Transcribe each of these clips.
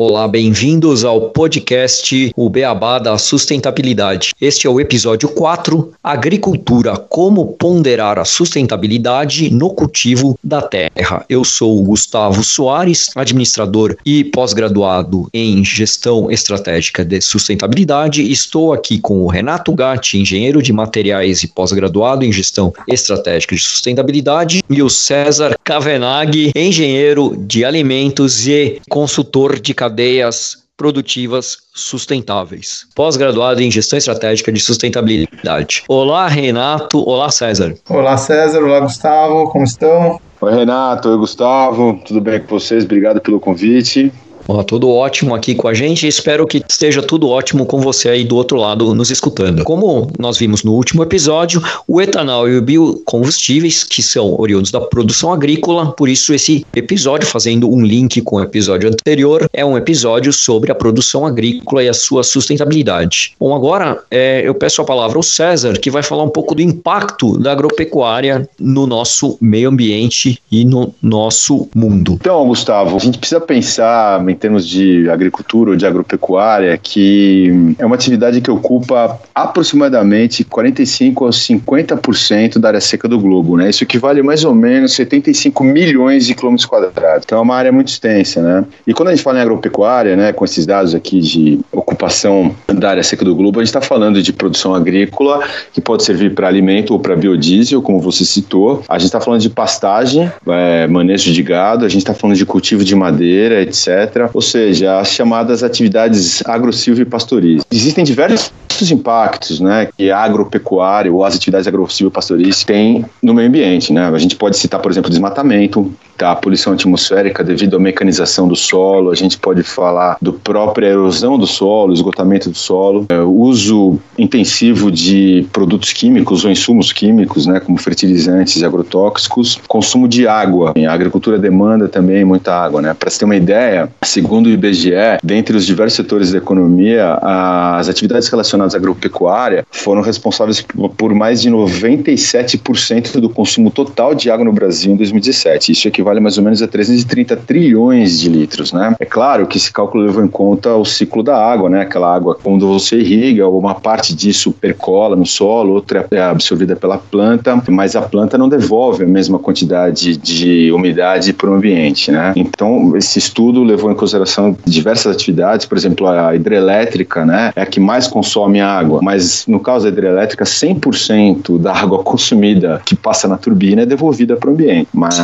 Olá, bem-vindos ao podcast O Beabá da Sustentabilidade. Este é o episódio 4, Agricultura, como ponderar a sustentabilidade no cultivo da terra. Eu sou o Gustavo Soares, administrador e pós-graduado em Gestão Estratégica de Sustentabilidade. Estou aqui com o Renato Gatti, engenheiro de materiais e pós-graduado em Gestão Estratégica de Sustentabilidade, e o César Kavenag, engenheiro de alimentos e consultor de cadeias produtivas sustentáveis. Pós-graduado em Gestão Estratégica de Sustentabilidade. Olá, Renato. Olá, César. Olá, César. Olá, Gustavo. Como estão? Oi, Renato. Oi, Gustavo. Tudo bem com vocês? Obrigado pelo convite. Ó, tudo ótimo aqui com a gente. Espero que esteja tudo ótimo com você aí do outro lado nos escutando. Como nós vimos no último episódio, o etanol e o biocombustíveis, que são oriundos da produção agrícola, por isso esse episódio, fazendo um link com o episódio anterior, é um episódio sobre a produção agrícola e a sua sustentabilidade. Bom, agora é, eu peço a palavra ao César, que vai falar um pouco do impacto da agropecuária no nosso meio ambiente e no nosso mundo. Então, Gustavo, a gente precisa pensar em termos de agricultura ou de agropecuária, que é uma atividade que ocupa aproximadamente 45 a 50% da área seca do globo, né? Isso equivale mais ou menos 75 milhões de quilômetros quadrados. Então é uma área muito extensa, né? E quando a gente fala em agropecuária, né, com esses dados aqui de ocupação da área seca do globo, a gente está falando de produção agrícola que pode servir para alimento ou para biodiesel, como você citou. A gente está falando de pastagem, é, manejo de gado, a gente está falando de cultivo de madeira, etc ou seja, as chamadas atividades agro-silvio-pastoris. Existem diversos impactos né, que a agropecuária ou as atividades agro-silvio-pastoris têm no meio ambiente. Né? A gente pode citar, por exemplo, desmatamento, tá? a poluição atmosférica devido à mecanização do solo, a gente pode falar do própria erosão do solo, esgotamento do solo, é, uso intensivo de produtos químicos ou insumos químicos, né, como fertilizantes e agrotóxicos, consumo de água. A agricultura demanda também muita água. Né? Para se ter uma ideia, Segundo o IBGE, dentre os diversos setores da economia, as atividades relacionadas à agropecuária foram responsáveis por mais de 97% do consumo total de água no Brasil em 2017. Isso equivale mais ou menos a 330 trilhões de litros, né? É claro que esse cálculo levou em conta o ciclo da água, né? Aquela água quando você irriga, uma parte disso percola no solo, outra é absorvida pela planta, mas a planta não devolve a mesma quantidade de umidade para o ambiente, né? Então, esse estudo levou em consideração diversas atividades, por exemplo, a hidrelétrica, né, é a que mais consome água, mas no caso da hidrelétrica, 100% da água consumida que passa na turbina é devolvida para o ambiente. Mas,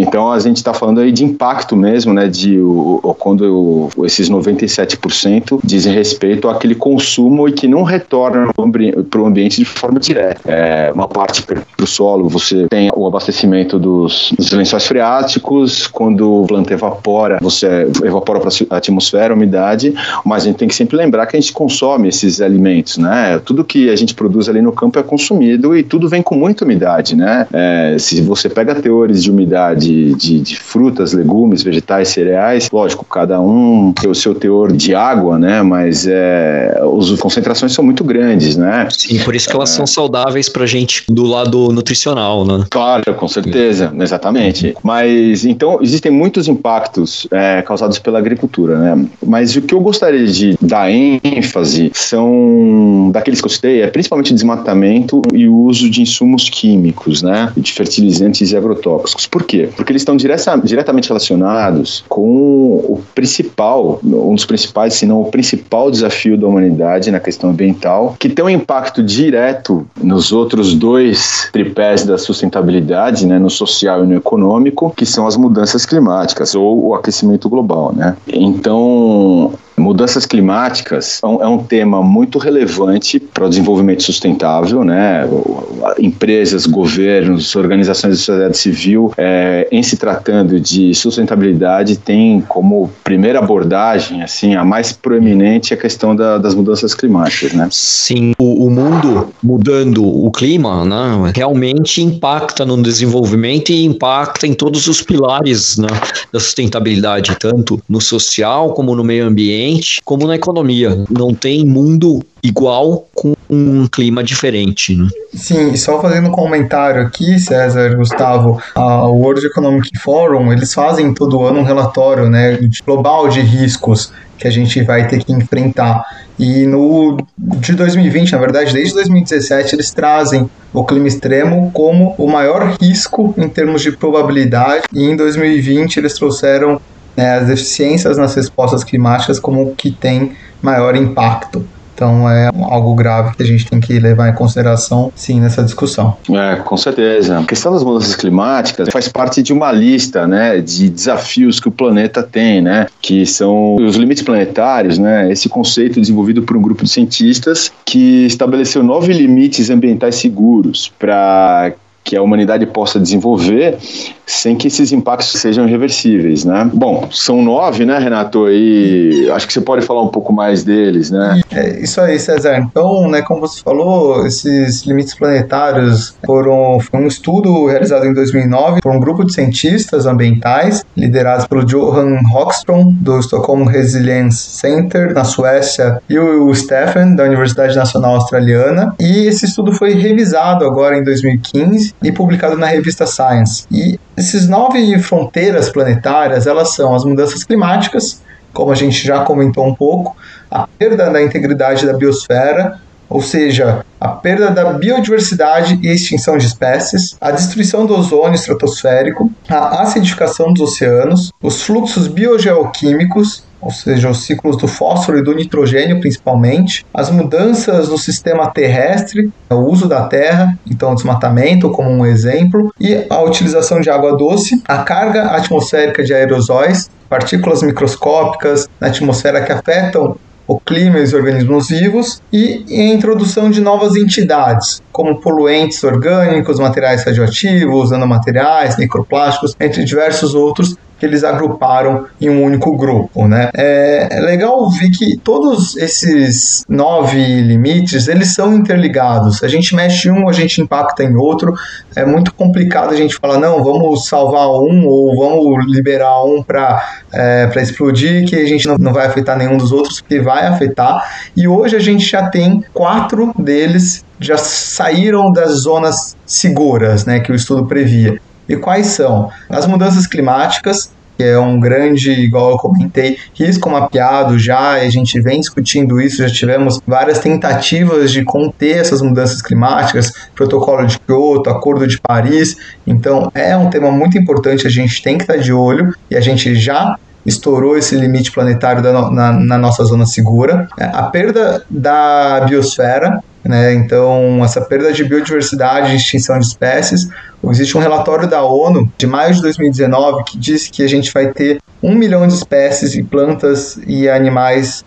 então a gente está falando aí de impacto mesmo, né, de o, o quando o, esses 97% dizem respeito àquele consumo e que não retorna para o ambiente de forma direta. É, uma parte para o solo, você tem o abastecimento dos, dos lençóis freáticos, quando o planta evapora, você evapora para a atmosfera, a umidade, mas a gente tem que sempre lembrar que a gente consome esses alimentos, né? Tudo que a gente produz ali no campo é consumido e tudo vem com muita umidade, né? É, se você pega teores de umidade de, de, frutas, legumes, vegetais, cereais, lógico, cada um tem o seu teor de água, né? Mas é, as concentrações são muito grandes, né? Sim, por isso que elas é, são saudáveis para a gente do lado nutricional, né? Claro, com certeza, exatamente. Mas então existem muitos impactos é, causados causados pela agricultura, né? Mas o que eu gostaria de dar ênfase são daqueles que eu citei, é principalmente desmatamento e o uso de insumos químicos, né? De fertilizantes e agrotóxicos. Por quê? Porque eles estão direta, diretamente relacionados com o principal, um dos principais, se não o principal desafio da humanidade na questão ambiental, que tem um impacto direto nos outros dois tripés da sustentabilidade, né? No social e no econômico, que são as mudanças climáticas ou o aquecimento global global, né? Então, Mudanças climáticas é um, é um tema muito relevante para o desenvolvimento sustentável, né? Empresas, governos, organizações da sociedade civil, é, em se tratando de sustentabilidade, tem como primeira abordagem, assim, a mais proeminente a questão da, das mudanças climáticas, né? Sim, o, o mundo mudando o clima, né, realmente impacta no desenvolvimento e impacta em todos os pilares né, da sustentabilidade, tanto no social como no meio ambiente, como na economia. Não tem mundo igual com um clima diferente. Né? Sim, só fazendo um comentário aqui, César, Gustavo, a World Economic Forum, eles fazem todo ano um relatório né, global de riscos que a gente vai ter que enfrentar. E no de 2020, na verdade, desde 2017, eles trazem o clima extremo como o maior risco em termos de probabilidade. E em 2020 eles trouxeram né, as deficiências nas respostas climáticas como o que tem maior impacto. Então é algo grave que a gente tem que levar em consideração, sim, nessa discussão. É, com certeza. A questão das mudanças climáticas faz parte de uma lista, né, de desafios que o planeta tem, né, que são os limites planetários, né, esse conceito desenvolvido por um grupo de cientistas que estabeleceu nove limites ambientais seguros para que a humanidade possa desenvolver sem que esses impactos sejam irreversíveis, né? Bom, são nove, né, Renato? E acho que você pode falar um pouco mais deles, né? É isso aí, César. Então, né, como você falou, esses limites planetários foram um estudo realizado em 2009 por um grupo de cientistas ambientais liderados pelo Johan Rockström do Stockholm Resilience Center na Suécia e o Stephen da Universidade Nacional Australiana. E esse estudo foi revisado agora em 2015 e publicado na revista Science. E esses nove fronteiras planetárias, elas são as mudanças climáticas, como a gente já comentou um pouco, a perda da integridade da biosfera, ou seja, a perda da biodiversidade e extinção de espécies, a destruição do ozônio estratosférico, a acidificação dos oceanos, os fluxos biogeoquímicos ou seja, os ciclos do fósforo e do nitrogênio principalmente, as mudanças no sistema terrestre, o uso da terra, então desmatamento como um exemplo, e a utilização de água doce, a carga atmosférica de aerosóis, partículas microscópicas na atmosfera que afetam o clima e os organismos vivos e a introdução de novas entidades, como poluentes orgânicos, materiais radioativos, nanomateriais, microplásticos, entre diversos outros que eles agruparam em um único grupo, né? É, é, legal ver que todos esses nove limites, eles são interligados. A gente mexe em um, a gente impacta em outro. É muito complicado a gente falar, não, vamos salvar um ou vamos liberar um para é, explodir, que a gente não, vai afetar nenhum dos outros, porque vai afetar. E hoje a gente já tem quatro deles já saíram das zonas seguras, né, que o estudo previa. E quais são? As mudanças climáticas, que é um grande, igual eu comentei, risco mapeado já, a gente vem discutindo isso, já tivemos várias tentativas de conter essas mudanças climáticas, protocolo de Kyoto, acordo de Paris, então é um tema muito importante, a gente tem que estar de olho, e a gente já estourou esse limite planetário da, na, na, nossa zona segura. É, a perda da biosfera, né? Então, essa perda de biodiversidade e extinção de espécies, existe um relatório da ONU de maio de 2019 que diz que a gente vai ter um milhão de espécies de plantas e animais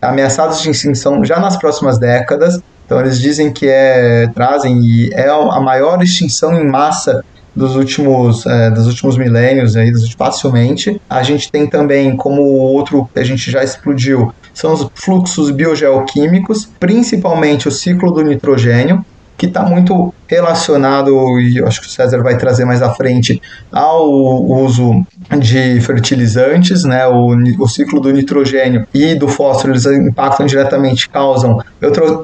ameaçados de extinção já nas próximas décadas. Então, eles dizem que é, trazem e é a maior extinção em massa dos últimos, é, dos últimos milênios, aí, facilmente. A gente tem também, como outro que a gente já explodiu, são os fluxos biogeoquímicos, principalmente o ciclo do nitrogênio, que está muito relacionado, e acho que o César vai trazer mais à frente, ao uso de fertilizantes, né? O, o ciclo do nitrogênio e do fósforo, eles impactam diretamente, causam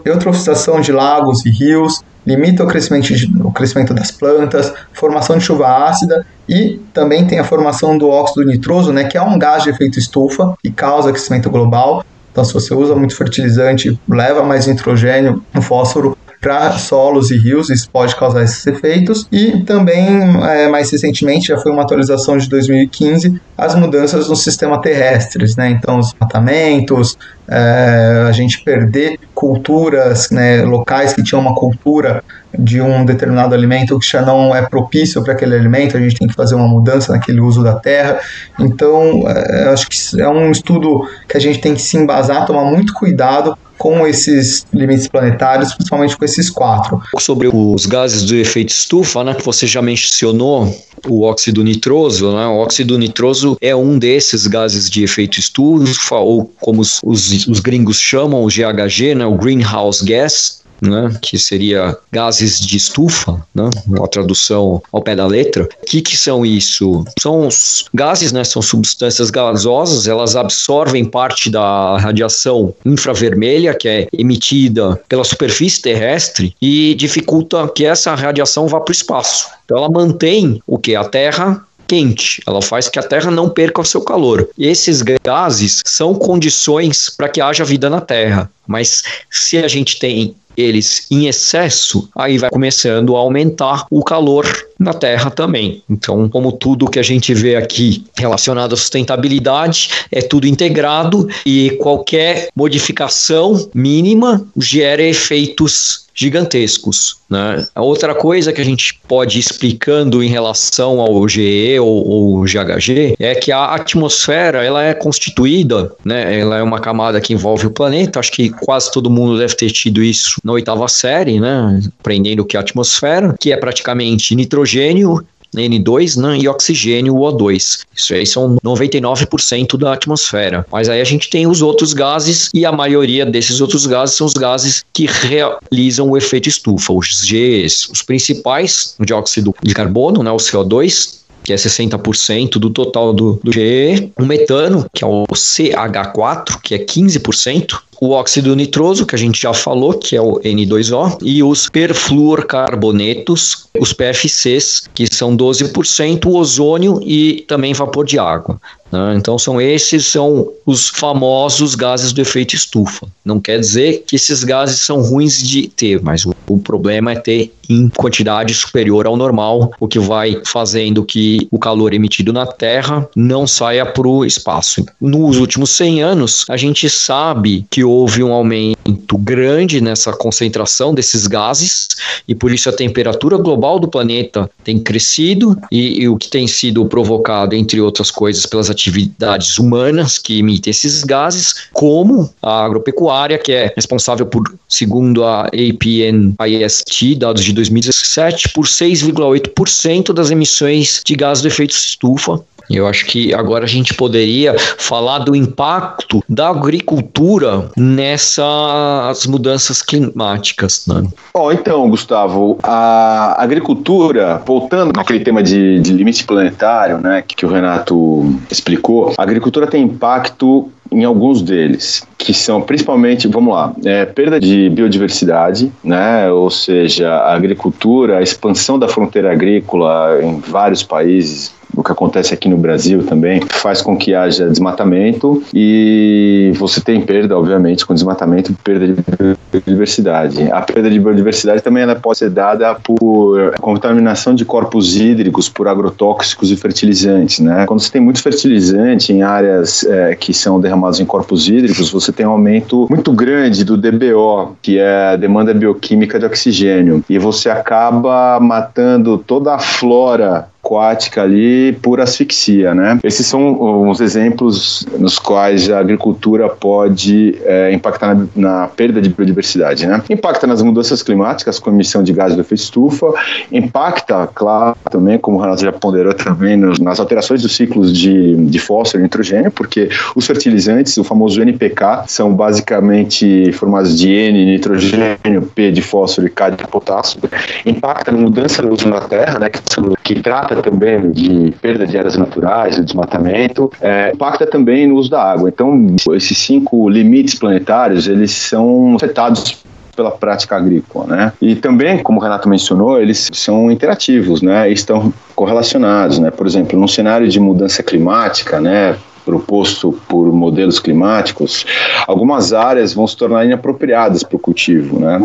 eutrofização de lagos e rios, limita o crescimento, de, o crescimento das plantas, formação de chuva ácida e também tem a formação do óxido nitroso, né, que é um gás de efeito estufa e causa aquecimento global. Então, se você usa muito fertilizante, leva mais nitrogênio, o fósforo para solos e rios, isso pode causar esses efeitos. E também, é, mais recentemente, já foi uma atualização de 2015, as mudanças no sistema terrestres, né? Então, os matamentos, é, a gente perder culturas, né, locais que tinham uma cultura de um determinado alimento que já não é propício para aquele alimento, a gente tem que fazer uma mudança naquele uso da terra. Então, é, acho que é um estudo que a gente tem que se embasar, tomar muito cuidado com esses limites planetários, principalmente com esses quatro. Sobre os gases do efeito estufa, né, que você já mencionou, o óxido nitroso, né, o óxido nitroso é um desses gases de efeito estufa, ou como os, os, os gringos chamam, o GHG, né, o Greenhouse Gas, né, que seria gases de estufa, né, uma tradução ao pé da letra. O que, que são isso? São os gases, né, são substâncias gasosas, elas absorvem parte da radiação infravermelha que é emitida pela superfície terrestre e dificulta que essa radiação vá para o espaço. Então ela mantém o que? A Terra quente, ela faz que a Terra não perca o seu calor. Esses gases são condições para que haja vida na Terra. Mas se a gente tem eles em excesso, aí vai começando a aumentar o calor na Terra também. Então, como tudo que a gente vê aqui relacionado à sustentabilidade, é tudo integrado e qualquer modificação mínima gera efeitos gigantescos. Né? A outra coisa que a gente pode ir explicando em relação ao GE ou, ou GHG é que a atmosfera ela é constituída, né? ela é uma camada que envolve o planeta. Acho que quase todo mundo deve ter tido isso na oitava série, né? aprendendo o que é a atmosfera, que é praticamente nitrogênio, N2 né, e oxigênio O2. Isso aí são 99% da atmosfera. Mas aí a gente tem os outros gases e a maioria desses outros gases são os gases que realizam o efeito estufa, os Gs, os principais, o dióxido de carbono, né, o CO2, que é 60% do total do, do GE, o metano, que é o CH4, que é 15%, o óxido nitroso, que a gente já falou, que é o N2O, e os perfluorcarbonetos, os PFCs, que são 12%, o ozônio e também vapor de água. Né? Então são esses são os famosos gases do efeito estufa. Não quer dizer que esses gases são ruins de ter, mas o, o problema é ter em quantidade superior ao normal, o que vai fazendo que o calor emitido na Terra não saia para o espaço. Nos últimos 100 anos, a gente sabe que houve um aumento grande nessa concentração desses gases e por isso a temperatura global do planeta tem crescido e, e o que tem sido provocado, entre outras coisas, pelas atividades humanas que emitem esses gases, como a agropecuária, que é responsável por, segundo a APNIST, dados de 2017, por 6,8% das emissões de gás do efeito estufa eu acho que agora a gente poderia falar do impacto da agricultura nessas mudanças climáticas. Né? Então, Gustavo, a agricultura, voltando naquele tema de, de limite planetário, né, que, que o Renato explicou, a agricultura tem impacto em alguns deles, que são principalmente, vamos lá, é, perda de biodiversidade, né, ou seja, a agricultura, a expansão da fronteira agrícola em vários países, o que acontece aqui no Brasil também, faz com que haja desmatamento e você tem perda, obviamente, com desmatamento, perda de biodiversidade. A perda de biodiversidade também ela pode ser dada por contaminação de corpos hídricos por agrotóxicos e fertilizantes, né? Quando você tem muito fertilizante em áreas é, que são derramados em corpos hídricos, você tem um aumento muito grande do DBO, que é a demanda bioquímica de oxigênio, e você acaba matando toda a flora aquática ali por asfixia, né? Esses são uns exemplos nos quais a agricultura pode é, impactar na, na, perda de biodiversidade, né? Impacta nas mudanças climáticas com emissão de gases do efeito estufa, impacta, claro, também, como o Renato já ponderou também, nos, nas alterações dos ciclos de, de fósforo e nitrogênio, porque os fertilizantes, o famoso NPK, são basicamente formados de N, nitrogênio, P de fósforo e K de potássio, impacta na mudança do uso da terra, né, que, que trata também de perda de áreas naturais, desmatamento, é, impacta também no uso da água. Então, esses cinco limites planetários, eles são afetados pela prática agrícola, né? E também, como o Renato mencionou, eles são interativos, né? Estão correlacionados, né? Por exemplo, num cenário de mudança climática, né? Proposto por modelos climáticos, algumas áreas vão se tornar inapropriadas para o cultivo. Né?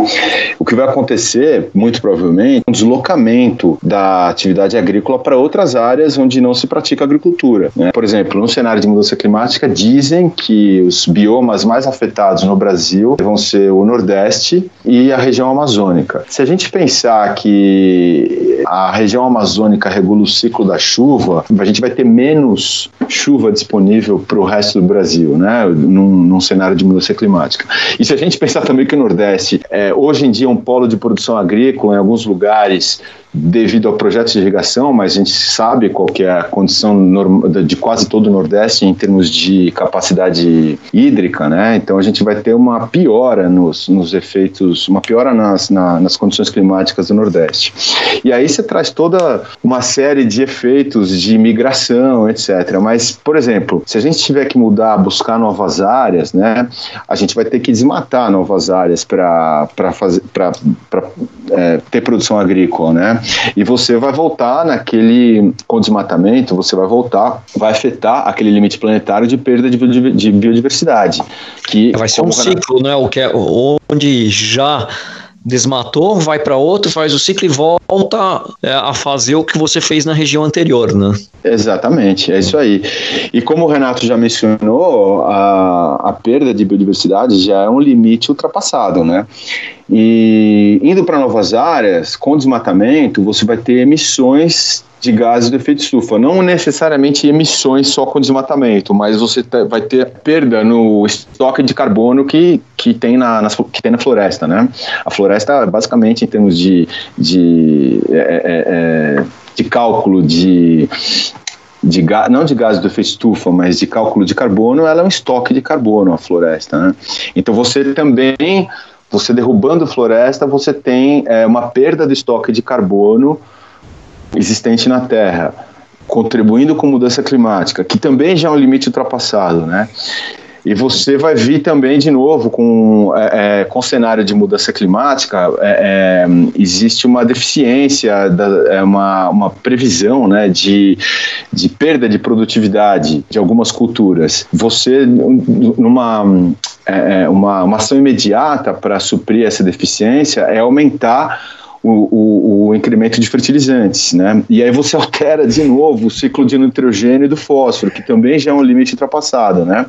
O que vai acontecer, muito provavelmente, é um deslocamento da atividade agrícola para outras áreas onde não se pratica agricultura. Né? Por exemplo, no cenário de mudança climática, dizem que os biomas mais afetados no Brasil vão ser o Nordeste e a região amazônica. Se a gente pensar que a região amazônica regula o ciclo da chuva, a gente vai ter menos chuva disponível para o resto do Brasil, né? Num, num, cenário de mudança climática. E se a gente pensar também que o Nordeste é, hoje em dia é um polo de produção agrícola, em alguns lugares devido ao projeto de irrigação, mas a gente sabe qual que é a condição de quase todo o Nordeste em termos de capacidade hídrica, né? Então a gente vai ter uma piora nos, nos efeitos, uma piora nas, na, nas condições climáticas do Nordeste. E aí você traz toda uma série de efeitos de migração, etc. Mas, por exemplo, se a gente tiver que mudar, buscar novas áreas, né? A gente vai ter que desmatar novas áreas para é, ter produção agrícola, né? E você vai voltar naquele, com desmatamento, você vai voltar, vai afetar aquele limite planetário de perda de, biodiversidade. Que, vai ser um ciclo, né? O que é, onde já desmatou, vai para outro, faz o ciclo e volta é, a fazer o que você fez na região anterior, né? Exatamente, é isso aí. E como o Renato já mencionou, a, a perda de biodiversidade já é um limite ultrapassado, né? E indo para novas áreas, com desmatamento, você vai ter emissões de gases do efeito estufa. Não necessariamente emissões só com desmatamento, mas você vai ter perda no estoque de carbono que, que, tem na, nas, que tem na floresta. Né? A floresta, basicamente, em termos de, de, é, é, é de cálculo de de não de gases do efeito estufa, mas de cálculo de carbono, ela é um estoque de carbono, a floresta. Né? Então você também, você derrubando floresta, você tem é, uma perda do estoque de carbono existente na Terra, contribuindo com mudança climática, que também já é um limite ultrapassado, né? E você vai vir também de novo com, é, é com o cenário de mudança climática, é, é, existe uma deficiência, da, é uma, uma previsão né, de, de perda de produtividade de algumas culturas. Você, numa é, uma, uma ação imediata para suprir essa deficiência, é aumentar o, o, o, incremento de fertilizantes, né? E aí você altera de novo o ciclo de nitrogênio e do fósforo, que também já é um limite ultrapassado, né?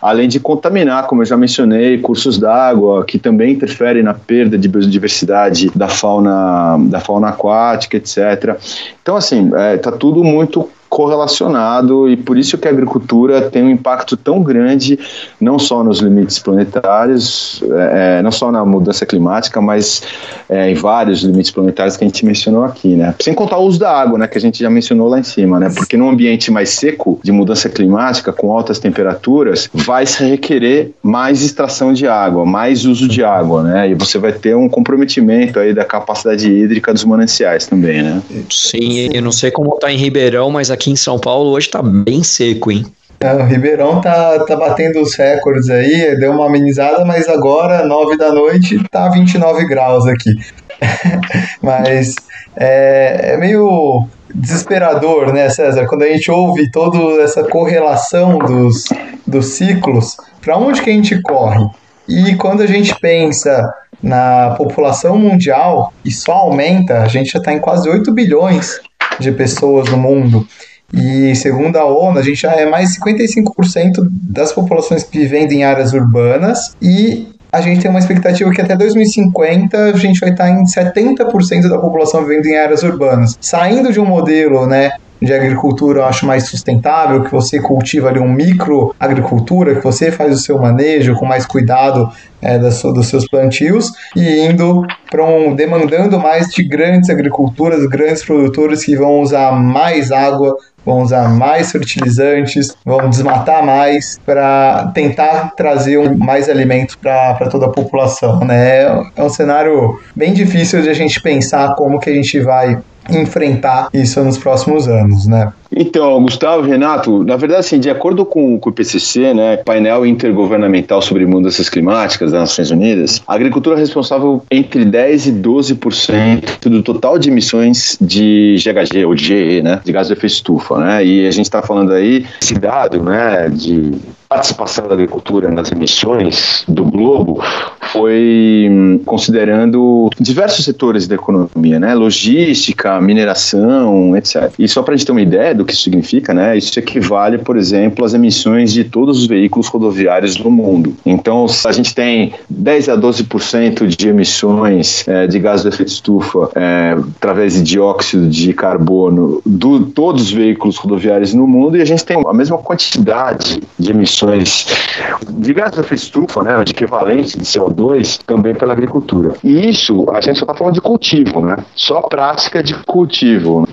Além de contaminar, como eu já mencionei, cursos d'água, que também interferem na perda de biodiversidade da fauna, da fauna aquática, etc. Então, assim, é, tá tudo muito correlacionado e por isso que a agricultura tem um impacto tão grande, não só nos limites planetários, é, é, não só na mudança climática, mas é, em vários limites planetários que a gente mencionou aqui, né? Sem contar o uso da água, né, que a gente já mencionou lá em cima, né? Porque num ambiente mais seco, de mudança climática, com altas temperaturas, vai se requerer mais extração de água, mais uso de água, né? E você vai ter um comprometimento aí da capacidade hídrica dos mananciais também, né? Sim, eu não sei como tá em Ribeirão, mas aqui aqui em São Paulo hoje tá bem seco, hein? É, o Ribeirão tá, tá batendo os recordes aí, deu uma amenizada, mas agora, 9 da noite, tá 29 graus aqui. mas é, é, meio desesperador, né, César? Quando a gente ouve toda essa correlação dos, dos ciclos, para onde que a gente corre? E quando a gente pensa na população mundial, e só aumenta, a gente já está em quase 8 bilhões de pessoas no mundo. E segundo a ONU, a gente já é mais 55% das populações que vivem em áreas urbanas e a gente tem uma expectativa que até 2050 a gente vai estar em 70% da população vivendo em áreas urbanas. Saindo de um modelo, né, de agricultura eu acho mais sustentável, que você cultiva ali um micro agricultura, que você faz o seu manejo com mais cuidado é, das, dos seus plantios e indo para um demandando mais de grandes agriculturas, grandes produtores que vão usar mais água, vão usar mais fertilizantes, vão desmatar mais para tentar trazer mais alimento para toda a população, né? É um cenário bem difícil de a gente pensar como que a gente vai enfrentar isso nos próximos anos, né? Então, Gustavo, Renato, na verdade, assim, de acordo com, com o IPCC, né, painel intergovernamental sobre mudanças climáticas das Nações Unidas, a agricultura é responsável entre 10 e 12% do total de emissões de GHG ou de GE, né, de gás de efeito estufa, né? E a gente está falando aí esse dado, né, de participação da agricultura nas emissões do globo foi hum, considerando diversos setores da economia, né? Logística, mineração, etc. E só para a gente ter uma ideia do que isso significa, né? Isso equivale, por exemplo, às emissões de todos os veículos rodoviários do mundo. Então, a gente tem 10 a 12% de emissões é, de gás de efeito estufa é, através de dióxido de carbono de todos os veículos rodoviários no mundo, e a gente tem a mesma quantidade de emissões de gás de estufa, né? De equivalente de CO2 também pela agricultura. E isso, a gente só está falando de cultivo, né? Só prática de cultivo.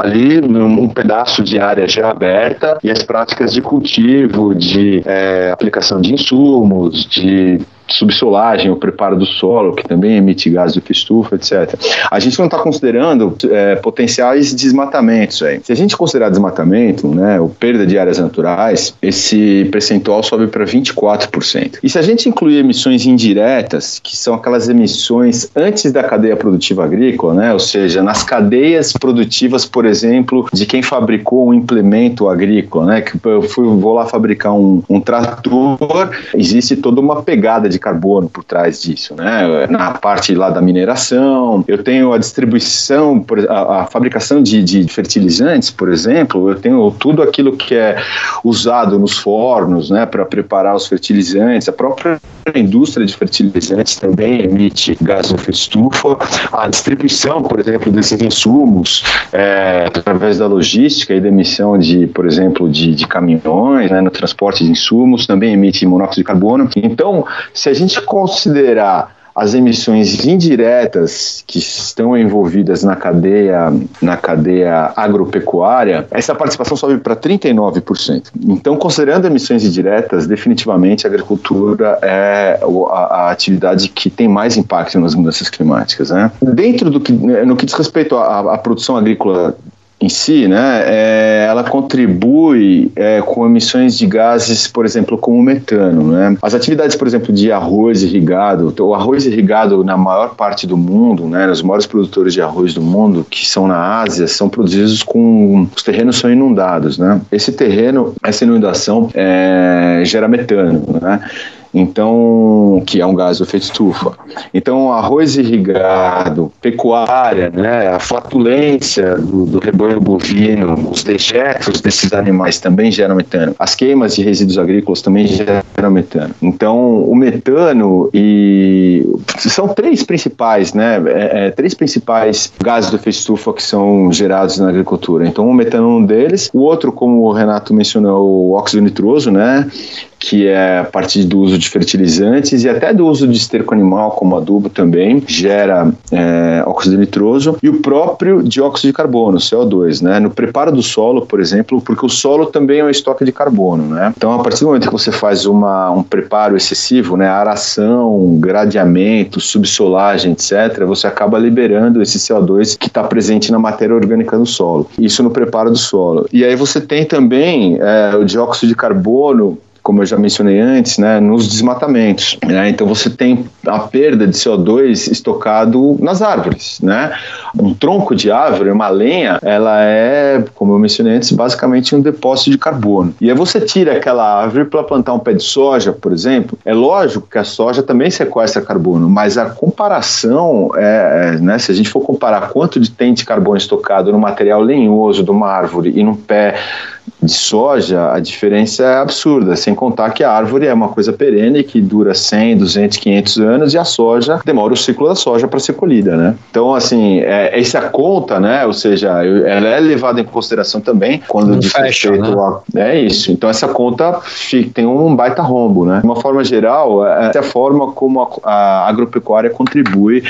Ali, um pedaço de área já aberta e as práticas de cultivo, de é, aplicação de insumos, de subsolagem, o preparo do solo, que também emite gás do estufa, etc. A gente não está considerando é, potenciais desmatamentos. Aí. Se a gente considerar desmatamento, né, ou perda de áreas naturais, esse percentual sobe para 24%. E se a gente incluir emissões indiretas, que são aquelas emissões antes da cadeia produtiva agrícola, né, ou seja, nas cadeias produtivas, por exemplo, de quem fabricou um implemento agrícola, né, que eu fui, vou lá fabricar um, um trator, existe toda uma pegada de de carbono por trás disso, né? Na parte lá da mineração, eu tenho a distribuição, a, a fabricação de, de, fertilizantes, por exemplo, eu tenho tudo aquilo que é usado nos fornos, né, para preparar os fertilizantes, a própria indústria de fertilizantes também emite gás de estufa, a distribuição, por exemplo, desses insumos é, através da logística e da emissão de, por exemplo, de, de caminhões, né, no transporte de insumos, também emite monóxido de carbono. Então, se se a gente considerar as emissões indiretas que estão envolvidas na cadeia, na cadeia agropecuária, essa participação sobe para 39%. Então, considerando emissões indiretas, definitivamente a agricultura é a, atividade que tem mais impacto nas mudanças climáticas. Né? Dentro do que, no que diz respeito à, à produção agrícola em si, né, é, ela contribui é, com emissões de gases, por exemplo, como o metano. Né? As atividades, por exemplo, de arroz irrigado, o arroz irrigado na maior parte do mundo, né, os maiores produtores de arroz do mundo, que são na Ásia, são produzidos com os terrenos são inundados. Né? Esse terreno, essa inundação é, gera metano. Né? Então que é um gás do efeito estufa. Então, arroz irrigado, pecuária, né, a flatulência do, do rebanho bovino, os dejetos desses animais também geram metano. As queimas de resíduos agrícolas também geram metano. Então, o metano e são três principais, né, é, é, três principais gases do efeito estufa que são gerados na agricultura. Então, o metano é um deles. O outro, como o Renato mencionou, o óxido nitroso, né, que é a partir do uso de fertilizantes e até do uso de esterco animal como adubo também gera é, óxido nitroso e o próprio dióxido de carbono, CO2, né? No preparo do solo, por exemplo, porque o solo também é um estoque de carbono, né? Então, a partir do momento que você faz uma, um preparo excessivo, né, aração, gradeamento, subsolagem, etc., você acaba liberando esse CO2 que está presente na matéria orgânica do solo. Isso no preparo do solo. E aí você tem também é, o dióxido de carbono como eu já mencionei antes, né, nos desmatamentos. Né? Então você tem a perda de CO2 estocado nas árvores. Né? Um tronco de árvore, uma lenha, ela é, como eu mencionei antes, basicamente um depósito de carbono. E aí você tira aquela árvore para plantar um pé de soja, por exemplo. É lógico que a soja também sequestra carbono, mas a comparação, é, é né, se a gente for comparar quanto de tem de carbono estocado no material lenhoso de uma árvore e num pé de soja, a diferença é absurda, sem contar que a árvore é uma coisa perene que dura 100, 200, 500 anos e a soja demora o ciclo da soja para ser colhida, né? Então, assim, é, essa conta, né, ou seja, ela é levada em consideração também quando de fecha, né? a, é isso. Então, essa conta tem um baita rombo, né? De uma forma geral, é, essa é a forma como a, a agropecuária contribui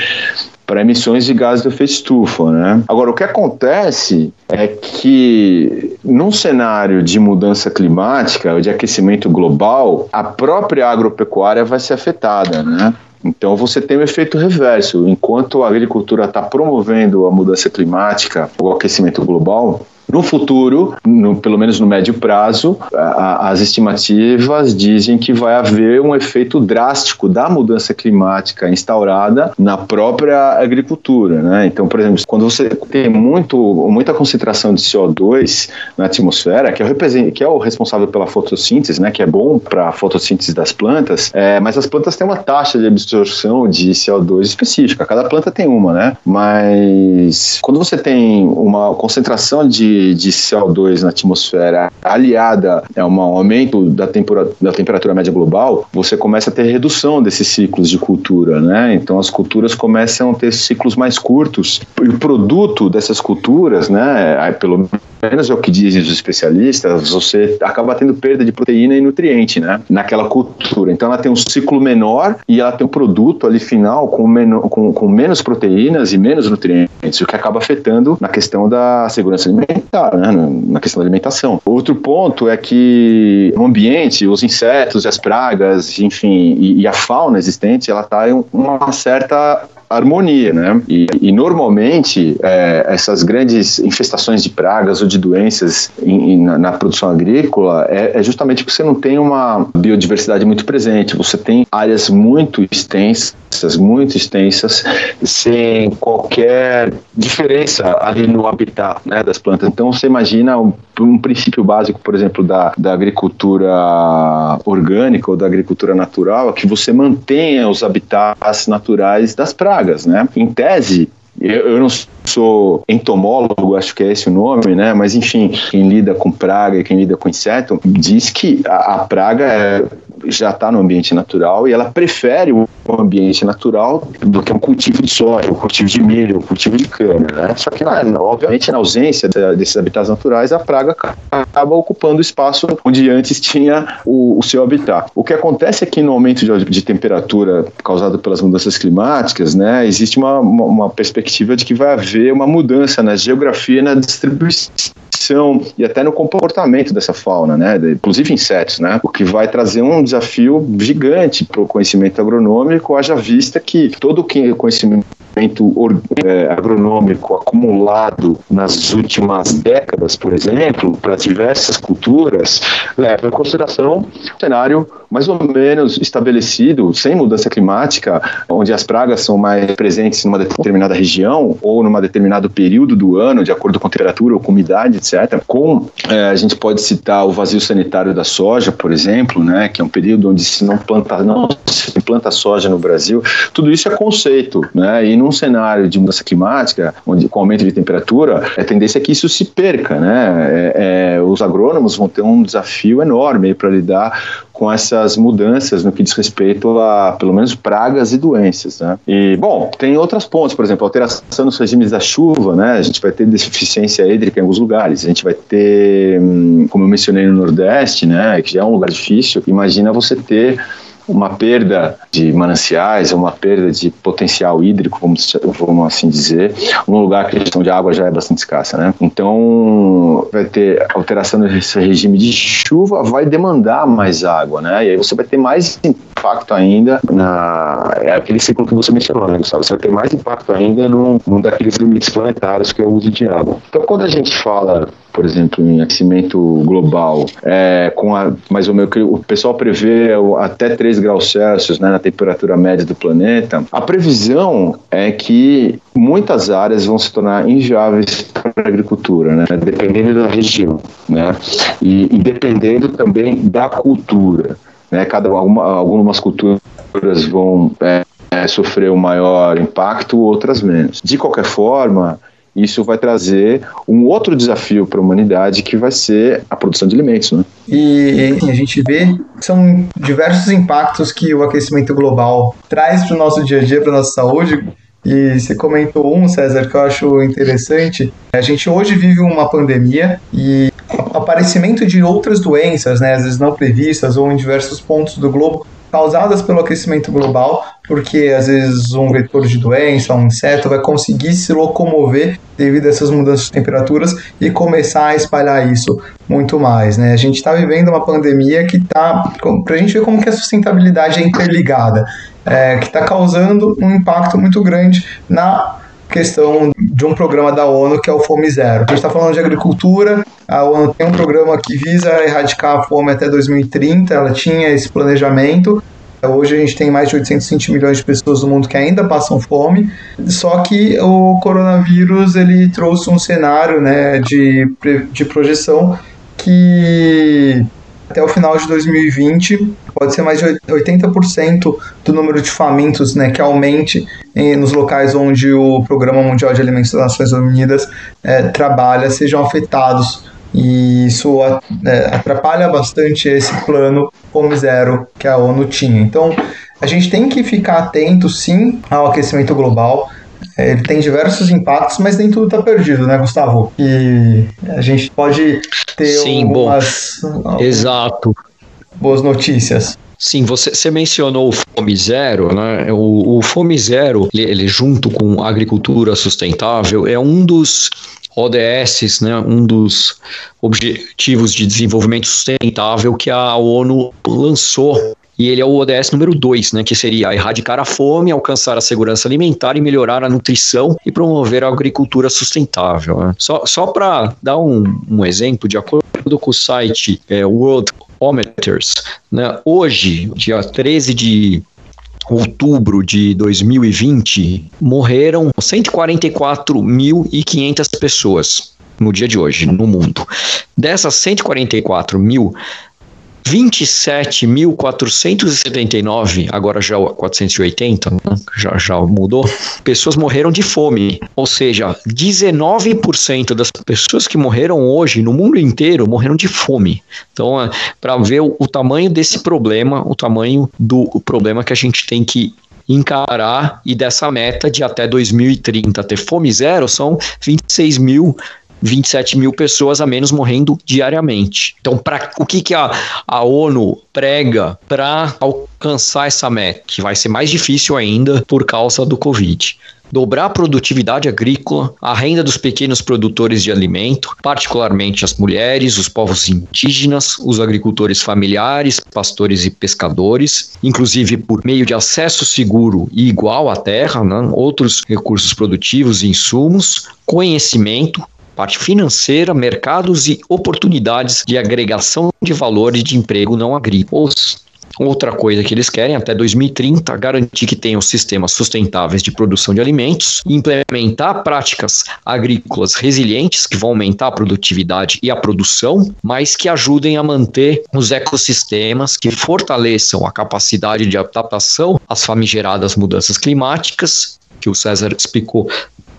para emissões de gases do efeito estufa. Né? Agora, o que acontece é que, num cenário de mudança climática, de aquecimento global, a própria agropecuária vai ser afetada. Né? Então você tem o um efeito reverso. Enquanto a agricultura está promovendo a mudança climática, o aquecimento global, No futuro, no, pelo menos no médio prazo, a, as estimativas dizem que vai haver um efeito drástico da mudança climática instaurada na própria agricultura. Né? Então, por exemplo, quando você tem muito, muita concentração de CO2 na atmosfera, que é o, que é o responsável pela fotossíntese, né, que é bom para a fotossíntese das plantas, é, mas as plantas têm uma taxa de absorção de CO2 específica, cada planta tem uma, né? Mas quando você tem uma concentração de, de CO2 na atmosfera aliada a um aumento da, temperatura, da temperatura média global, você começa a ter redução desses ciclos de cultura, né? Então as culturas começam a ter ciclos mais curtos. E o produto dessas culturas, né, pelo menos é o que dizem os especialistas, você acaba tendo perda de proteína e nutriente, né? Naquela cultura. Então ela tem um ciclo menor e ela tem um produto ali final com, com, com menos proteínas e menos nutrientes, o que acaba afetando na questão da segurança alimentar, né? Na questão da alimentação. Outro ponto é que o ambiente, os insetos, as pragas, enfim, e, e a fauna existente, ela está em uma certa harmonia, né? E, e normalmente é, essas grandes infestações de pragas ou de doenças em, em, na, na, produção agrícola é, é, justamente porque você não tem uma biodiversidade muito presente. Você tem áreas muito extensas, muito extensas, sem qualquer diferença ali no habitat né, das plantas. Então você imagina um, um princípio básico, por exemplo, da, da agricultura orgânica ou da agricultura natural, é que você mantenha os habitats naturais das pragas né? Em tese, eu, eu não sou entomólogo, acho que é esse o nome, né? Mas enfim, quem lida com praga quem lida com inseto diz que a, a praga é, já está no ambiente natural e ela prefere o ambiente natural do que um cultivo de soja, um cultivo de milho, um cultivo de cana, né? Só que, obviamente, na ausência desses habitats naturais, a praga acaba ocupando o espaço onde antes tinha o, o seu habitat. O que acontece é que no aumento de, de temperatura causado pelas mudanças climáticas, né, existe uma, uma, uma perspectiva de que vai haver uma mudança na geografia e na distribuição e até no comportamento dessa fauna, né? Inclusive insetos, né? O que vai trazer um desafio gigante para o conhecimento agronômico, haja vista que todo o conhecimento é, agronômico acumulado nas últimas décadas, por exemplo, para diversas culturas, leva em consideração um cenário mais ou menos estabelecido, sem mudança climática, onde as pragas são mais presentes numa determinada região ou numa determinado período do ano, de acordo com a temperatura ou com umidade, etc. Com, é, a gente pode citar o vazio sanitário da soja, por exemplo, né, que é um período onde se não planta, não se planta soja no Brasil. Tudo isso é conceito, né, e num cenário de mudança climática, onde com aumento de temperatura, a tendência é que isso se perca, né. É, é, os agrônomos vão ter um desafio enorme para lidar com essas mudanças no que diz respeito a, pelo menos, pragas e doenças, né? E, bom, tem outras pontes, por exemplo, alteração nos regimes da chuva, né? A gente vai ter deficiência hídrica em alguns lugares, a gente vai ter, hum, como eu mencionei no Nordeste, né, que já é um lugar difícil, imagina você ter uma perda de mananciais, uma perda de potencial hídrico, vamos, vamos assim dizer, num lugar que a questão de água já é bastante escassa, né? Então, vai ter alteração desse regime de chuva, vai demandar mais água, né? E aí você vai ter mais impacto ainda na... é aquele ciclo que você mencionou, né, Gustavo? Você vai ter mais impacto ainda num, num daqueles limites planetários que é o uso de água. Então, quando a gente fala por exemplo, em aquecimento global, é, com a, mais ou menos o pessoal prevê até 3 graus Celsius né, na temperatura média do planeta, a previsão é que muitas áreas vão se tornar inviáveis para a agricultura, né, dependendo da região, né, e, e dependendo também da cultura. Né, cada, alguma, algumas culturas vão é, é, sofrer um maior impacto, outras menos. De qualquer forma, isso vai trazer um outro desafio para a humanidade que vai ser a produção de alimentos. Né? E a gente vê são diversos impactos que o aquecimento global traz para o nosso dia a dia, para nossa saúde. E você comentou um, César, que eu acho interessante. A gente hoje vive uma pandemia e o aparecimento de outras doenças, né, às vezes não previstas ou em diversos pontos do globo, causadas pelo aquecimento global, porque às vezes um vetor de doença, um inseto, vai conseguir se locomover devido a essas mudanças de temperaturas e começar a espalhar isso muito mais. Né? A gente está vivendo uma pandemia que está, para a gente ver como que a sustentabilidade é interligada, é, que está causando um impacto muito grande na questão de um programa da ONU que é o Fome Zero. A gente está falando de agricultura, a ONU tem um programa que visa erradicar a fome até 2030, ela tinha esse planejamento. Hoje a gente tem mais de 820 milhões de pessoas no mundo que ainda passam fome, só que o coronavírus ele trouxe um cenário né, de, de projeção que até o final de 2020 pode ser mais de 80% do número de famintos né, que aumente em, nos locais onde o Programa Mundial de Alimentos das Nações Unidas é, trabalha sejam afetados. E isso é, atrapalha bastante esse plano Fome Zero que a ONU tinha. Então, a gente tem que ficar atento, sim, ao aquecimento global. Ele tem diversos impactos, mas nem tudo está perdido, né, Gustavo? E a gente pode ter Sim, algumas, bom, exato. Boas notícias. Sim, você, você, mencionou o Fome Zero, né? O, o Fome Zero, ele, ele, junto com agricultura sustentável, é um dos ODS, né? Um dos objetivos de desenvolvimento sustentável que a ONU lançou e ele é o ODS número 2, né, que seria erradicar a fome, alcançar a segurança alimentar e melhorar a nutrição e promover a agricultura sustentável. Né? Só, só para dar um, um, exemplo, de acordo com o site é, World Ometers, né, hoje, dia 13 de outubro de 2020, morreram 144.500 pessoas no dia de hoje, no mundo. Dessas 144 mil, 27.479, agora já 480, né? já, já mudou, pessoas morreram de fome. Ou seja, 19% das pessoas que morreram hoje no mundo inteiro morreram de fome. Então, é, para ver o, o tamanho desse problema, o tamanho do problema que a gente tem que encarar e dessa meta de até 2030 ter fome zero são 26 mil 27 mil pessoas a menos morrendo diariamente. Então, pra, o que, que a, a ONU prega para alcançar essa meta? Que vai ser mais difícil ainda por causa do Covid dobrar a produtividade agrícola, a renda dos pequenos produtores de alimento, particularmente as mulheres, os povos indígenas, os agricultores familiares, pastores e pescadores, inclusive por meio de acesso seguro e igual à terra, né, outros recursos produtivos e insumos, conhecimento, parte financeira, mercados e oportunidades de agregação de valor e de emprego não agrícolas. Outra coisa que eles querem até 2030 garantir que tenham sistemas sustentáveis de produção de alimentos, implementar práticas agrícolas resilientes que vão aumentar a produtividade e a produção, mas que ajudem a manter os ecossistemas, que fortaleçam a capacidade de adaptação às famigeradas mudanças climáticas que o César explicou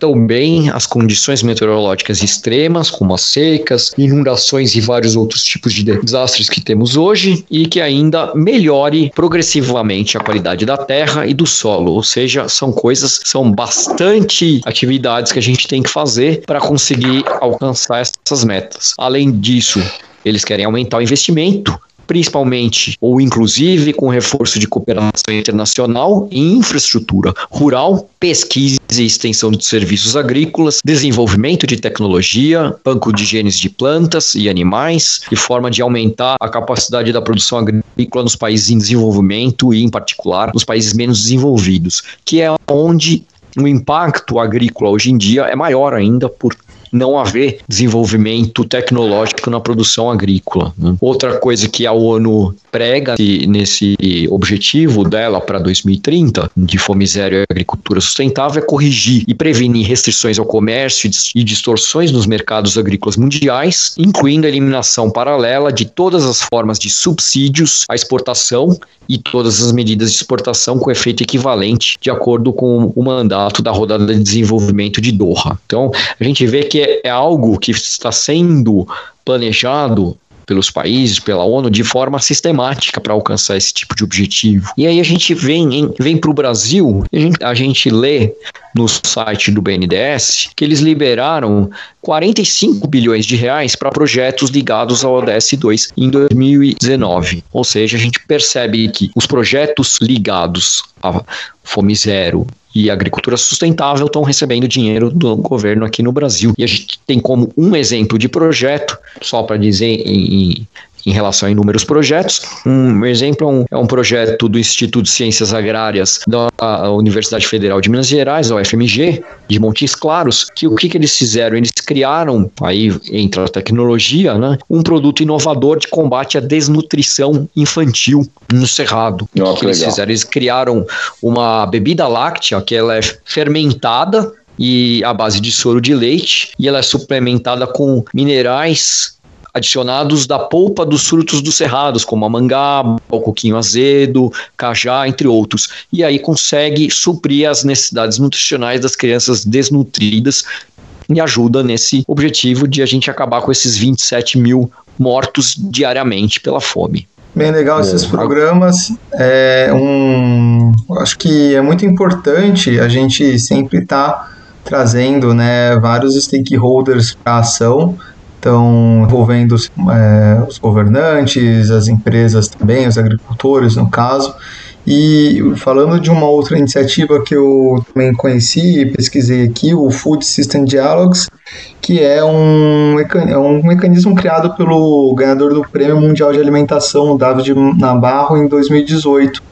também as condições meteorológicas extremas, como as secas, inundações e vários outros tipos de desastres que temos hoje, e que ainda melhore progressivamente a qualidade da terra e do solo. Ou seja, são coisas, são bastante atividades que a gente tem que fazer para conseguir alcançar essas metas. Além disso, eles querem aumentar o investimento principalmente ou inclusive com reforço de cooperação internacional em infraestrutura rural, pesquisa e extensão de serviços agrícolas, desenvolvimento de tecnologia, banco de genes de plantas e animais, e forma de aumentar a capacidade da produção agrícola nos países em desenvolvimento e, em particular, nos países menos desenvolvidos, que é onde o impacto agrícola hoje em dia é maior ainda por não haver desenvolvimento tecnológico na produção agrícola. Né? Outra coisa que a ONU prega nesse objetivo dela para 2030, de fome zero e agricultura sustentável, é corrigir e prevenir restrições ao comércio e distorções nos mercados agrícolas mundiais, incluindo a eliminação paralela de todas as formas de subsídios à exportação e todas as medidas de exportação com efeito equivalente, de acordo com o mandato da rodada de desenvolvimento de Doha. Então, a gente vê que é, é algo que está sendo planejado pelos países, pela ONU, de forma sistemática para alcançar esse tipo de objetivo. E aí a gente vem, vem para o Brasil, a gente, a gente lê no site do BNDES que eles liberaram 45 bilhões de reais para projetos ligados ao ODS 2 em 2019. Ou seja, a gente percebe que os projetos ligados a Fome Zero e agricultura sustentável estão recebendo dinheiro do governo aqui no Brasil. E a gente tem como um exemplo de projeto, só para dizer em, em relação a inúmeros projetos. Um exemplo é um, é um projeto do Instituto de Ciências Agrárias da Universidade Federal de Minas Gerais, a UFMG, de Montes Claros, que o que, que eles fizeram? Eles criaram, aí entra a tecnologia, né, um produto inovador de combate à desnutrição infantil no Cerrado. Oh, o que, que eles fizeram? Eles criaram uma bebida láctea que ela é fermentada e à base de soro de leite e ela é suplementada com minerais adicionados da polpa dos frutos dos cerrados, como a mangaba, o coquinho azedo, cajá, entre outros. E aí consegue suprir as necessidades nutricionais das crianças desnutridas e ajuda nesse objetivo de a gente acabar com esses 27 mil mortos diariamente pela fome. Bem legal esses programas. É um, acho que é muito importante a gente sempre estar tá trazendo né, vários stakeholders para a ação então envolvendo é, os governantes, as empresas também, os agricultores no caso. E falando de uma outra iniciativa que eu também conheci e pesquisei aqui, o Food System Dialogues, que é um, é um mecanismo criado pelo ganhador do Prêmio Mundial de Alimentação, David Nabarro, em 2018,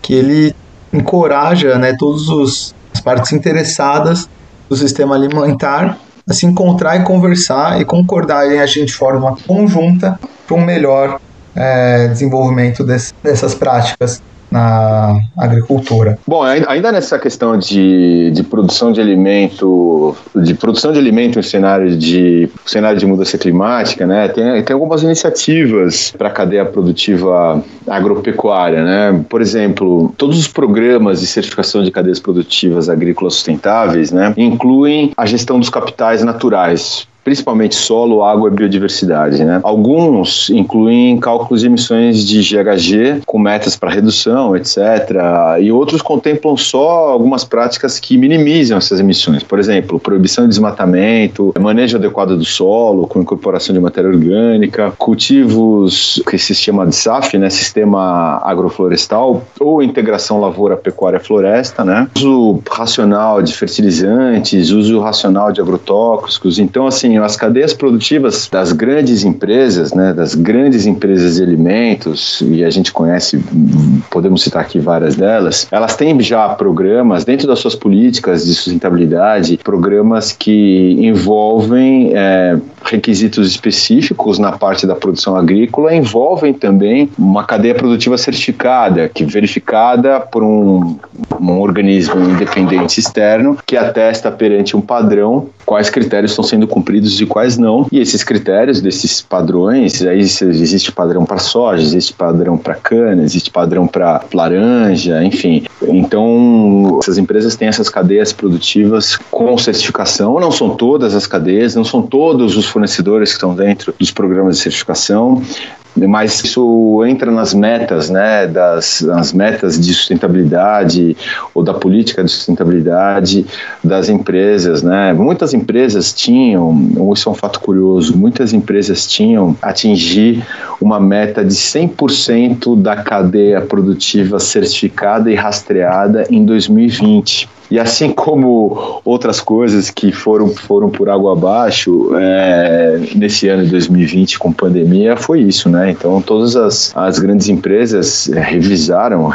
que ele encoraja né, todas as partes interessadas do sistema alimentar a se encontrar e conversar e concordar em agir de forma conjunta para um melhor é, desenvolvimento desse, dessas práticas na agricultura. Bom, ainda nessa questão de, de produção de alimento, de produção de alimento em cenário de cenário de mudança climática, né? Tem, tem algumas iniciativas para a cadeia produtiva agropecuária, né? Por exemplo, todos os programas de certificação de cadeias produtivas agrícolas sustentáveis, né, incluem a gestão dos capitais naturais principalmente solo, água e biodiversidade. Né? Alguns incluem cálculos de emissões de GHG com metas para redução, etc. E outros contemplam só algumas práticas que minimizam essas emissões. Por exemplo, proibição de desmatamento, manejo adequado do solo, com incorporação de matéria orgânica, cultivos que se chama de SAF, né? Sistema Agroflorestal, ou integração lavoura-pecuária-floresta, né? uso racional de fertilizantes, uso racional de agrotóxicos. Então, assim, as cadeias produtivas das grandes empresas, né, das grandes empresas de alimentos, e a gente conhece, podemos citar aqui várias delas, elas têm já programas dentro das suas políticas de sustentabilidade, programas que envolvem é, requisitos específicos na parte da produção agrícola, envolvem também uma cadeia produtiva certificada, que verificada por um, um organismo independente externo que atesta perante um padrão quais critérios estão sendo cumpridos e quais não. E esses critérios desses padrões, aí existe padrão para soja, existe padrão para cana, existe padrão para laranja, enfim. Então, essas empresas têm essas cadeias produtivas com certificação. Não são todas as cadeias, não são todos os fornecedores que estão dentro dos programas de certificação mas isso entra nas metas, né, das nas metas de sustentabilidade ou da política de sustentabilidade das empresas, né? Muitas empresas tinham, isso é um fato curioso, muitas empresas tinham atingir uma meta de 100% da cadeia produtiva certificada e rastreada em 2020. E assim como outras coisas que foram, foram por água abaixo é, nesse ano de 2020 com pandemia, foi isso, né? Então todas as, as grandes empresas é, revisaram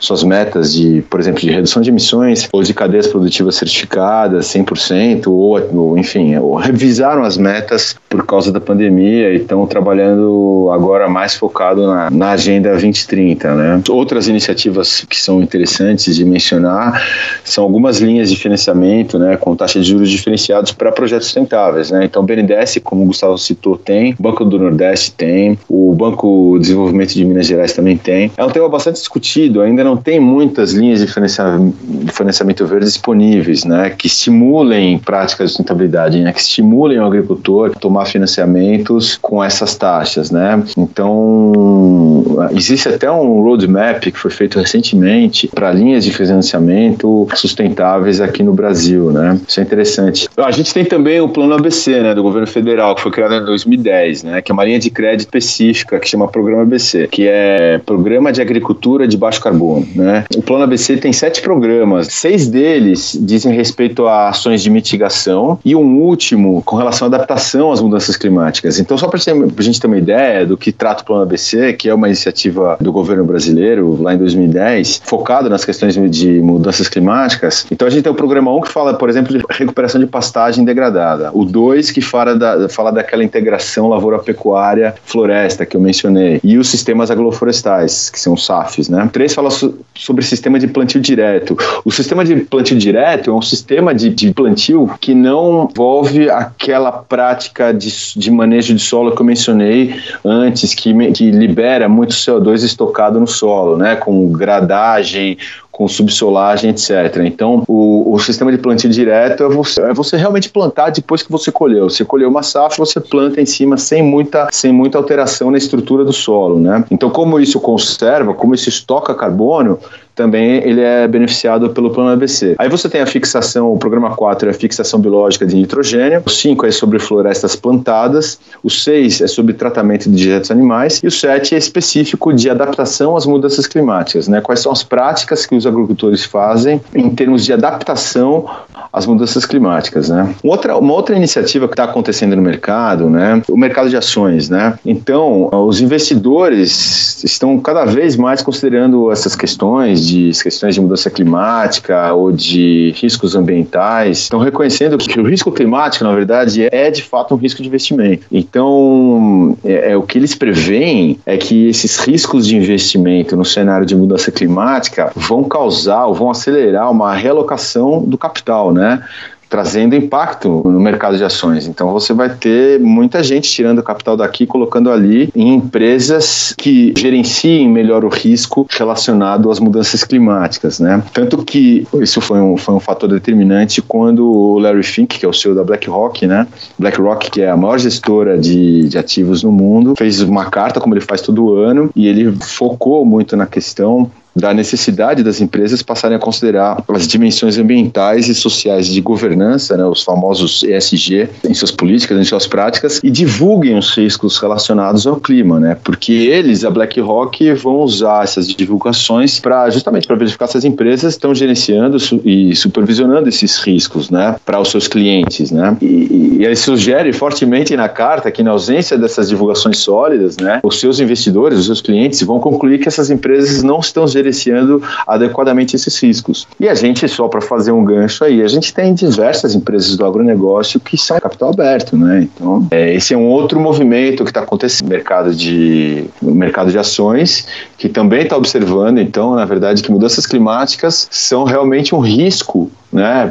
suas metas de, por exemplo, de redução de emissões ou de cadeias produtivas certificadas 100% ou, ou enfim, ou revisaram as metas por causa da pandemia e estão trabalhando agora mais focado na, na Agenda 2030, né? Outras iniciativas que são interessantes de mencionar são algumas linhas de financiamento, né, com taxa de juros diferenciados para projetos sustentáveis, né? Então, o BNDES, como o Gustavo citou, tem, o Banco do Nordeste tem, o Banco de Desenvolvimento de Minas Gerais também tem. É um tema bastante discutido, ainda não tem muitas linhas de financiamento, de financiamento verde disponíveis, né, que estimulem práticas de sustentabilidade, né, que estimulem o agricultor a tomar financiamentos com essas taxas, né? Então, existe até um roadmap que foi feito recentemente para linhas de financiamento sustentáveis aqui no Brasil, né? Isso é interessante. A gente tem também o plano ABC, né, do governo federal que foi criada em 2010, né? Que é uma linha de crédito específica que chama Programa ABC, que é Programa de Agricultura de Baixo Carbono, né? O Plano ABC tem sete programas, seis deles dizem respeito a ações de mitigação e um último com relação à adaptação às mudanças climáticas. Então, só para a gente ter uma ideia do que trata o Plano ABC, que é uma iniciativa do governo brasileiro lá em 2010, focado nas questões de mudanças climáticas. Então, a gente tem o programa 1 que fala, por exemplo, de recuperação de pastagem degradada. O 2 que fala, da, fala daquela integração lavoura-pecuária floresta que eu mencionei. E os sistemas agroflorestais, que são os SAFs, né? O 3 fala so, sobre sistema de plantio direto. O sistema de plantio direto é um sistema de, de plantio que não envolve aquela prática de, de manejo de solo que eu mencionei antes, que, que libera muito CO2 estocado no solo, né? Com gradagem, com subsolagem, etc. Então, o, o sistema de plantio direto é você, é você, realmente plantar depois que você colheu. Você colheu uma safra, você planta em cima sem muita, sem muita alteração na estrutura do solo, né? Então, como isso conserva, como isso estoca carbono, também ele é beneficiado pelo plano ABC. Aí você tem a fixação, o programa 4 é a fixação biológica de nitrogênio, o 5 é sobre florestas plantadas, o 6 é sobre tratamento de dejetos animais e o 7 é específico de adaptação às mudanças climáticas, né? Quais são as práticas que os agricultores fazem em termos de adaptação às mudanças climáticas, né? Outra, uma outra iniciativa que está acontecendo no mercado, né? O mercado de ações, né? Então, os investidores estão cada vez mais considerando essas questões de questões de mudança climática ou de riscos ambientais, estão reconhecendo que o risco climático, na verdade, é de fato um risco de investimento. Então, é, é o que eles preveem é que esses riscos de investimento no cenário de mudança climática vão causar ou vão acelerar uma realocação do capital, né? trazendo impacto no mercado de ações. Então você vai ter muita gente tirando capital daqui, colocando ali em empresas que gerenciem melhor o risco relacionado às mudanças climáticas, né? Tanto que isso foi um, foi um fator determinante quando o Larry Fink, que é o CEO da BlackRock, né? BlackRock, que é a maior gestora de, de ativos no mundo, fez uma carta, como ele faz todo ano, e ele focou muito na questão da necessidade das empresas passarem a considerar as dimensões ambientais e sociais de governança, né, os famosos ESG, em suas políticas, em suas práticas, e divulguem os riscos relacionados ao clima, né, porque eles, a BlackRock, vão usar essas divulgações para justamente para verificar se as empresas estão gerenciando e supervisionando esses riscos, né, para os seus clientes, né, e, e ele sugere fortemente na carta que na ausência dessas divulgações sólidas, né, os seus investidores, os seus clientes vão concluir que essas empresas não estão gerenciando gerenciando adequadamente esses riscos. E a gente, só para fazer um gancho aí, a gente tem diversas empresas do agronegócio que são capital aberto, né? Então, é, esse é um outro movimento que está acontecendo no mercado de, no mercado de ações, que também está observando, então, na verdade, que mudanças climáticas são realmente um risco né,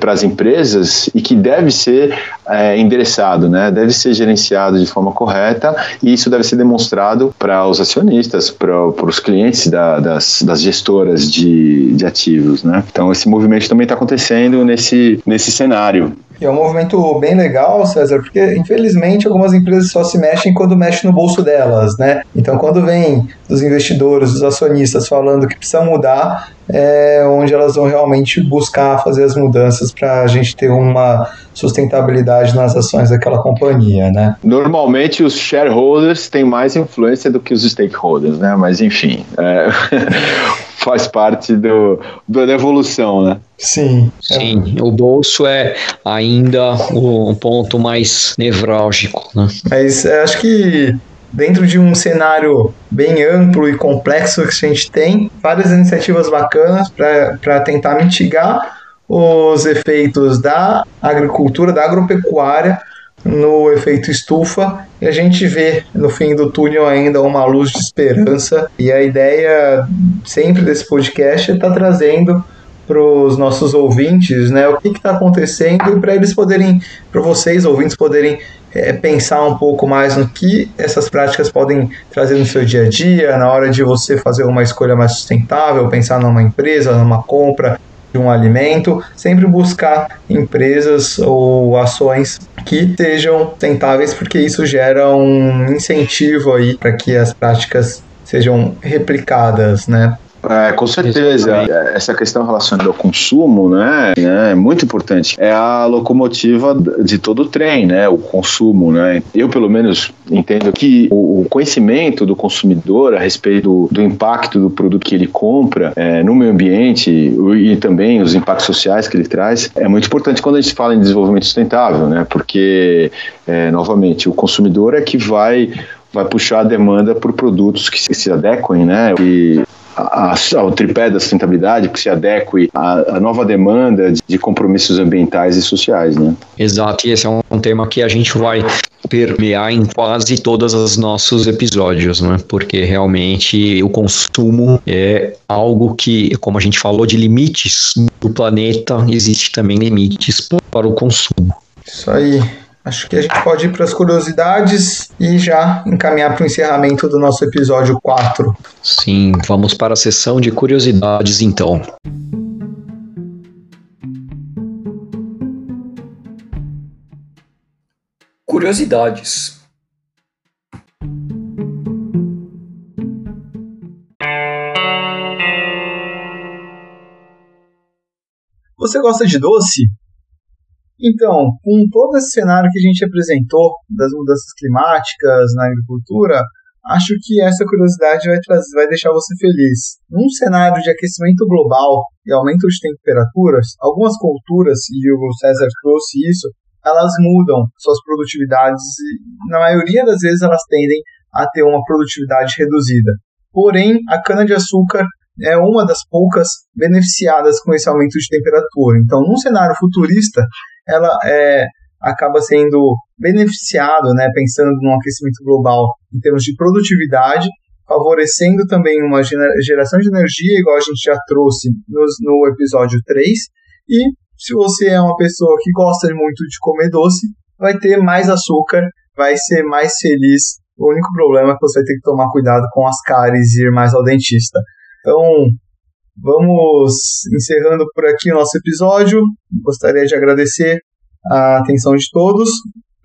para as empresas e que deve ser é, endereçado, né, deve ser gerenciado de forma correta e isso deve ser demonstrado para os acionistas, para os clientes da, das, das gestoras de, de ativos. Né. Então, esse movimento também está acontecendo nesse, nesse cenário. E é um movimento bem legal, César, porque infelizmente algumas empresas só se mexem quando mexem no bolso delas, né? Então, quando vem dos investidores, dos acionistas falando que precisa mudar, é onde elas vão realmente buscar fazer as mudanças para a gente ter uma sustentabilidade nas ações daquela companhia, né? Normalmente os shareholders têm mais influência do que os stakeholders, né? Mas enfim, é... faz parte do, da evolução, né? Sim. Sim, o bolso é ainda o ponto mais nevrálgico, né? Mas é, acho que dentro de um cenário bem amplo e complexo que a gente tem, várias iniciativas bacanas para tentar mitigar os efeitos da agricultura, da agropecuária no efeito estufa e a gente vê no fim do túnel ainda uma luz de esperança. E a ideia sempre desse podcast é estar tá trazendo para os nossos ouvintes, né, o que está acontecendo para eles poderem, para vocês ouvintes poderem é, pensar um pouco mais no que essas práticas podem trazer no seu dia a dia, na hora de você fazer uma escolha mais sustentável, pensar numa empresa, numa compra, de um alimento, sempre buscar empresas ou ações que sejam tentáveis, porque isso gera um incentivo aí para que as práticas sejam replicadas, né? É, com certeza. Essa questão relacionada ao consumo, né, né, é muito importante. É a locomotiva de todo o trem, né, o consumo, né. Eu, pelo menos, entendo que o conhecimento do consumidor a respeito do, impacto do produto que ele compra é, no meio ambiente e também os impactos sociais que ele traz é muito importante quando a gente fala em desenvolvimento sustentável, né, porque, é, novamente, o consumidor é que vai vai puxar a demanda por produtos que se adequem, né? E ao tripé da sustentabilidade que se adeque à, à nova demanda de, de, compromissos ambientais e sociais, né? Exato, e esse é um, um tema que a gente vai permear em quase todos os nossos episódios, né? Porque realmente o consumo é algo que, como a gente falou de limites do planeta, existe também limites para o consumo. Isso aí. Acho que a gente pode ir para as curiosidades e já encaminhar para o encerramento do nosso episódio 4. Sim, vamos para a sessão de curiosidades então. Curiosidades. Você gosta de doce? Então, com todo esse cenário que a gente apresentou das mudanças climáticas na agricultura, acho que essa curiosidade vai, trazer, vai deixar você feliz. Num cenário de aquecimento global e aumento de temperaturas, algumas culturas, e o César trouxe isso, elas mudam suas produtividades e, na maioria das vezes, elas tendem a ter uma produtividade reduzida. Porém, a cana-de-açúcar é uma das poucas beneficiadas com esse aumento de temperatura. Então, num cenário futurista, ela é, acaba sendo beneficiado, né, pensando no aquecimento global em termos de produtividade, favorecendo também uma geração de energia, igual a gente já trouxe no, no episódio 3, e se você é uma pessoa que gosta muito de comer doce, vai ter mais açúcar, vai ser mais feliz. O único problema é que você vai ter que tomar cuidado com as cáries e ir mais ao dentista. Então, Vamos encerrando por aqui o nosso episódio. Gostaria de agradecer a atenção de todos.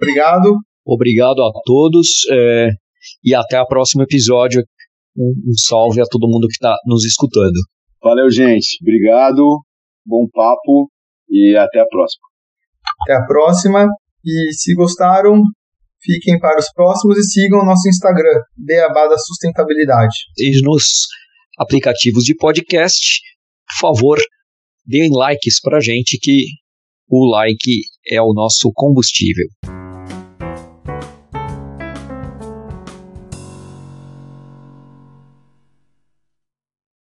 Obrigado. Obrigado a todos é, e até o próximo episódio. Um, um salve a todo mundo que está nos escutando. Valeu, gente. Obrigado. Bom papo e até a próxima. Até a próxima. E se gostaram, fiquem para os próximos e sigam o nosso Instagram, Beabá da Sustentabilidade. E nos aplicativos de podcast, por favor, deem likes pra gente que o like é o nosso combustível.